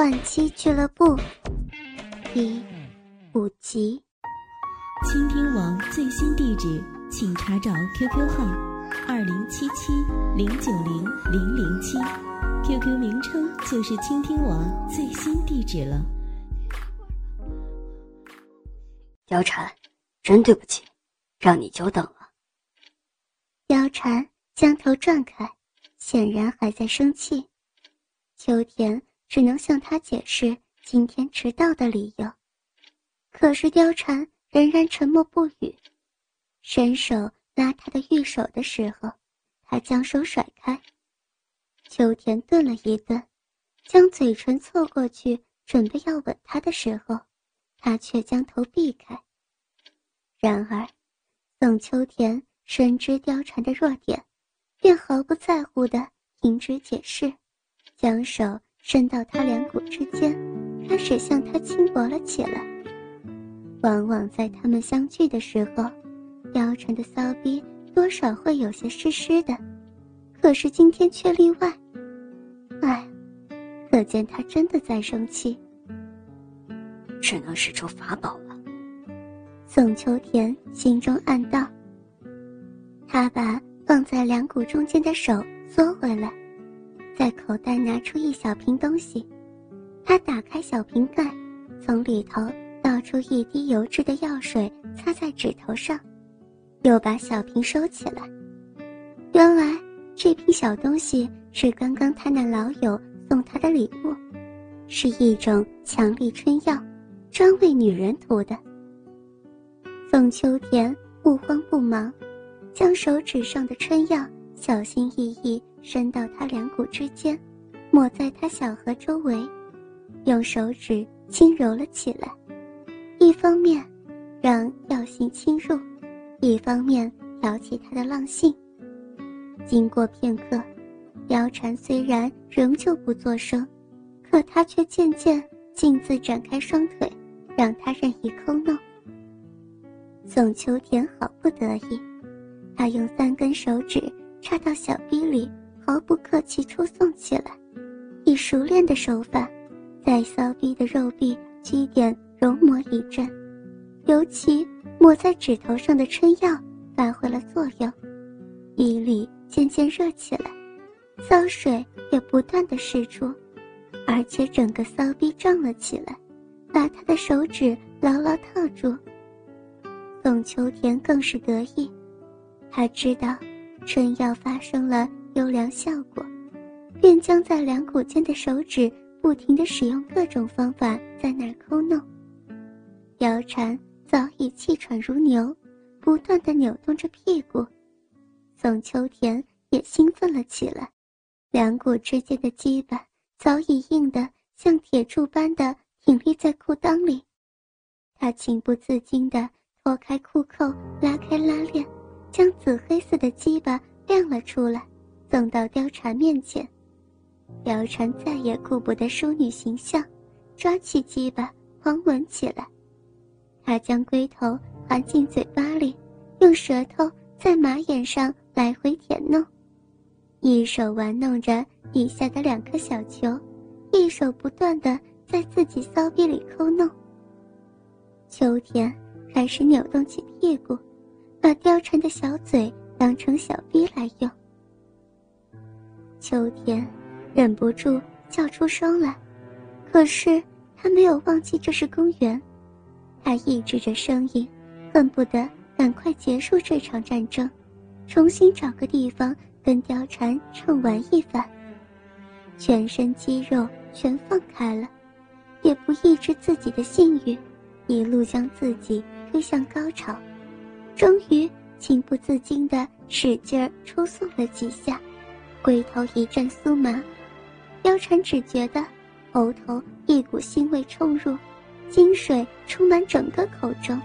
换妻俱乐部第五集。倾听网最新地址，请查找 QQ 号二零七七零九零零零七，QQ 名称就是倾听网最新地址了。貂蝉，真对不起，让你久等了。貂蝉将头转开，显然还在生气。秋田。只能向他解释今天迟到的理由，可是貂蝉仍然沉默不语。伸手拉他的玉手的时候，他将手甩开。秋田顿了一顿，将嘴唇凑过去，准备要吻他的时候，他却将头避开。然而，宋秋田深知貂蝉的弱点，便毫不在乎地停止解释，将手。伸到他两股之间，开始向他轻薄了起来。往往在他们相聚的时候，貂蝉的骚逼多少会有些湿湿的，可是今天却例外。唉，可见他真的在生气。只能使出法宝了。宋秋田心中暗道。他把放在两股中间的手缩回来。在口袋拿出一小瓶东西，他打开小瓶盖，从里头倒出一滴油质的药水，擦在指头上，又把小瓶收起来。原来这瓶小东西是刚刚他那老友送他的礼物，是一种强力春药，专为女人涂的。宋秋田不慌不忙，将手指上的春药小心翼翼。伸到他两股之间，抹在他小河周围，用手指轻揉了起来。一方面让药性侵入，一方面挑起他的浪性。经过片刻，貂蝉虽然仍旧不作声，可他却渐渐径自展开双腿，让他任意抠弄。宋秋田好不得意，他用三根手指插到小逼里。毫不客气出送起来，以熟练的手法，在骚逼的肉壁基点揉磨一阵，尤其抹在指头上的春药发挥了作用，逼里渐渐热起来，骚水也不断的释出，而且整个骚逼胀了起来，把他的手指牢牢套住。宋秋田更是得意，他知道春药发生了。优良效果，便将在两股间的手指不停地使用各种方法在那儿抠弄。貂蝉早已气喘如牛，不断地扭动着屁股。宋秋田也兴奋了起来，两股之间的羁绊早已硬得像铁柱般的挺立在裤裆里。他情不自禁地脱开裤扣，拉，将紫黑色的鸡巴亮了出来。送到貂蝉面前，貂蝉再也顾不得淑女形象，抓起鸡巴狂吻起来。她将龟头含进嘴巴里，用舌头在马眼上来回舔弄，一手玩弄着底下的两颗小球，一手不断的在自己骚逼里抠弄。秋天开始扭动起屁股，把貂蝉的小嘴当成小逼来用。秋天，忍不住叫出声来，可是他没有忘记这是公园，他抑制着声音，恨不得赶快结束这场战争，重新找个地方跟貂蝉畅玩一番。全身肌肉全放开了，也不抑制自己的性欲，一路将自己推向高潮，终于情不自禁地使劲儿抽送了几下。龟头一阵酥麻，貂蝉只觉得喉头一股腥味冲入，精水充满整个口中。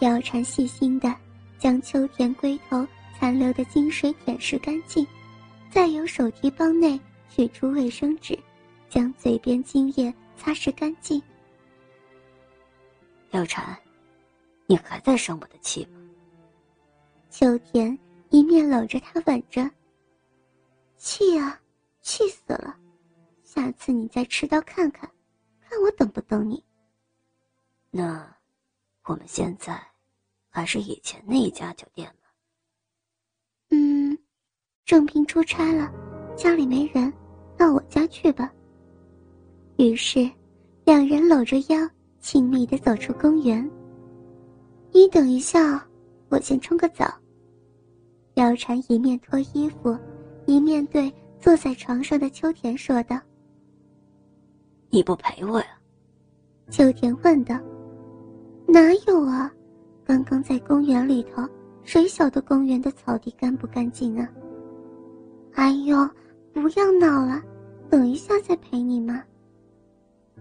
貂蝉细心的将秋田龟头残留的精水舔舐干净，再由手提包内取出卫生纸，将嘴边精液擦拭干净。貂蝉，你还在生我的气吗？秋田一面搂着他吻着。气啊，气死了！下次你再持刀看看，看我等不等你。那，我们现在还是以前那家酒店吗？嗯，郑平出差了，家里没人，到我家去吧。于是，两人搂着腰，亲密的走出公园。你等一下，我先冲个澡。貂蝉一面脱衣服，一面对坐在床上的秋田说道：“你不陪我呀？”秋田问道。“哪有啊？刚刚在公园里头，谁晓得公园的草地干不干净啊？”“哎呦，不要闹了，等一下再陪你嘛。”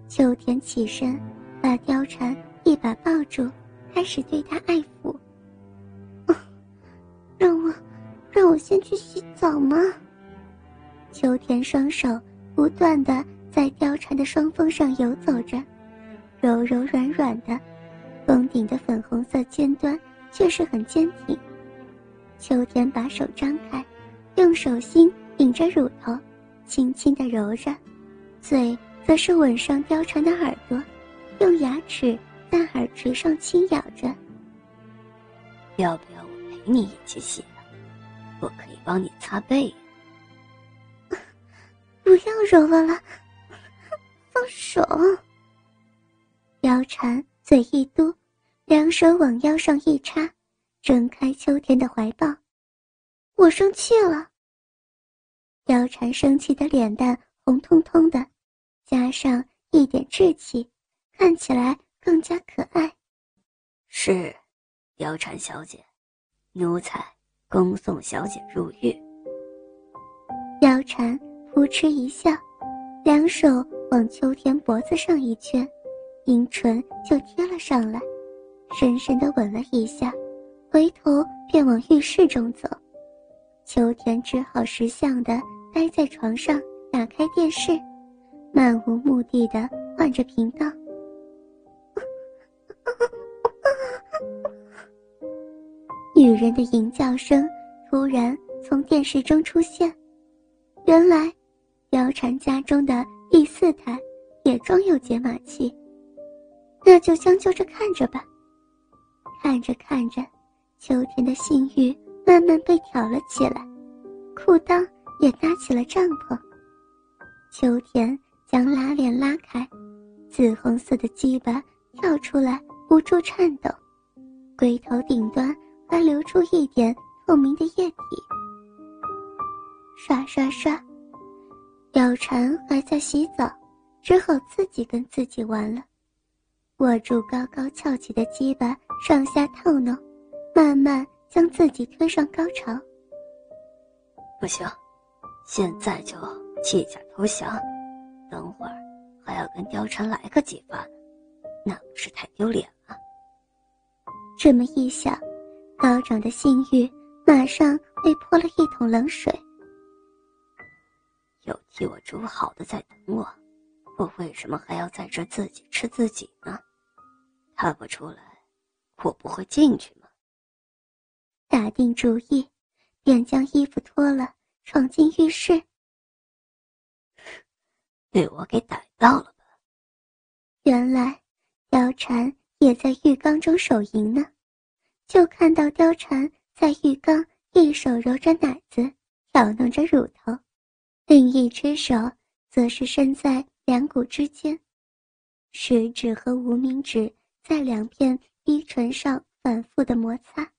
秋田起身，把貂蝉一把抱住。开始对他爱抚，让我，让我先去洗澡吗？秋田双手不断的在貂蝉的双峰上游走着，柔柔软软的，峰顶的粉红色尖端却是很坚挺。秋田把手张开，用手心顶着乳头，轻轻的揉着，嘴则是吻上貂蝉的耳朵，用牙齿。在耳垂上轻咬着。要不要我陪你一起洗啊？我可以帮你擦背。不要揉了啦，放手。貂蝉嘴一嘟，两手往腰上一插，挣开秋天的怀抱。我生气了。貂蝉生气的脸蛋红彤彤的，加上一点稚气，看起来。更加可爱。是，貂蝉小姐，奴才恭送小姐入狱。貂蝉扑哧一笑，两手往秋天脖子上一圈，阴唇就贴了上来，深深的吻了一下，回头便往浴室中走。秋天只好识相的待在床上，打开电视，漫无目的的换着频道。女人的吟叫声突然从电视中出现，原来，貂蝉家中的第四台也装有解码器。那就将就着看着吧。看着看着，秋天的性欲慢慢被挑了起来，裤裆也搭起了帐篷。秋天将拉链拉开，紫红色的鸡巴跳出来，不住颤抖，龟头顶端。还流出一点透明的液体，刷刷刷。貂蝉还在洗澡，只好自己跟自己玩了。握住高高翘起的鸡巴，上下套弄，慢慢将自己推上高潮。不行，现在就弃甲投降，等会儿还要跟貂蝉来个几发，那不是太丢脸？这么一想。高涨的性欲马上被泼了一桶冷水。有替我煮好的在等我，我为什么还要在这自己吃自己呢？他不出来，我不会进去吗？打定主意，便将衣服脱了，闯进浴室。被我给逮到了吧？原来，貂蝉也在浴缸中手淫呢。就看到貂蝉在浴缸一手揉着奶子，挑弄着乳头，另一只手则是伸在两股之间，食指和无名指在两片逼唇上反复的摩擦，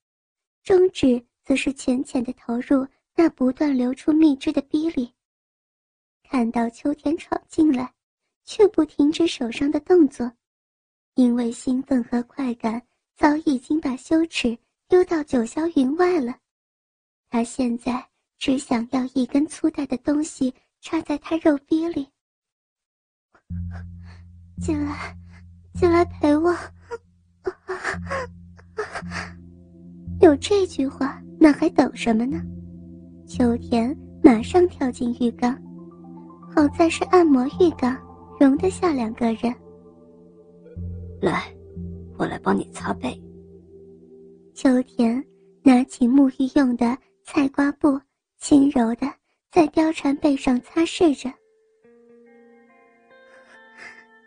中指则是浅浅的投入那不断流出蜜汁的逼里。看到秋田闯进来，却不停止手上的动作，因为兴奋和快感。早已经把羞耻丢到九霄云外了，他现在只想要一根粗大的东西插在他肉壁里。进来，进来陪我。有这句话，那还等什么呢？秋田马上跳进浴缸，好在是按摩浴缸，容得下两个人。来。我来帮你擦背。秋田拿起沐浴用的菜瓜布，轻柔的在貂蝉背上擦拭着。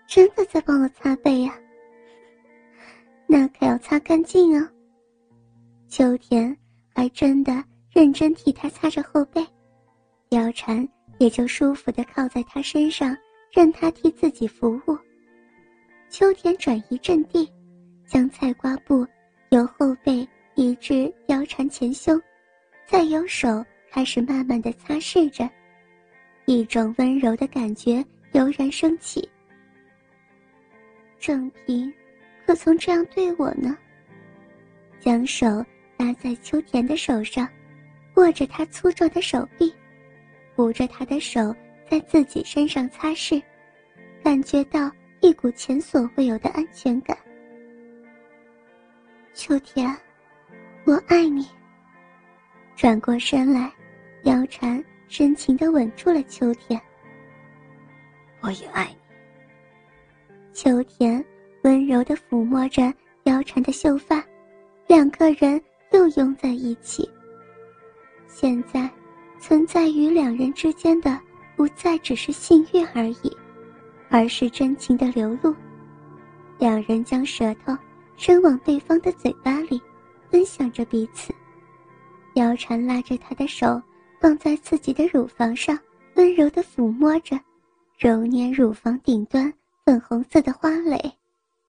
真的在帮我擦背呀？那可要擦干净哦。秋田还真的认真替他擦着后背，貂蝉也就舒服的靠在他身上，任他替自己服务。秋田转移阵地，将菜瓜布由后背移至腰缠前胸，再由手开始慢慢的擦拭着，一种温柔的感觉油然升起。郑平，可曾这样对我呢？将手搭在秋田的手上，握着他粗壮的手臂，扶着他的手在自己身上擦拭，感觉到一股前所未有的安全感。秋田，我爱你。转过身来，貂蝉深情地吻住了秋田。我也爱你。秋田温柔地抚摸着貂蝉的秀发，两个人又拥在一起。现在，存在于两人之间的不再只是性欲而已，而是真情的流露。两人将舌头伸往对方的嘴巴里，分享着彼此。貂蝉拉着他的手放在自己的乳房上，温柔地抚摸着，揉捏乳房顶端。粉红色的花蕾。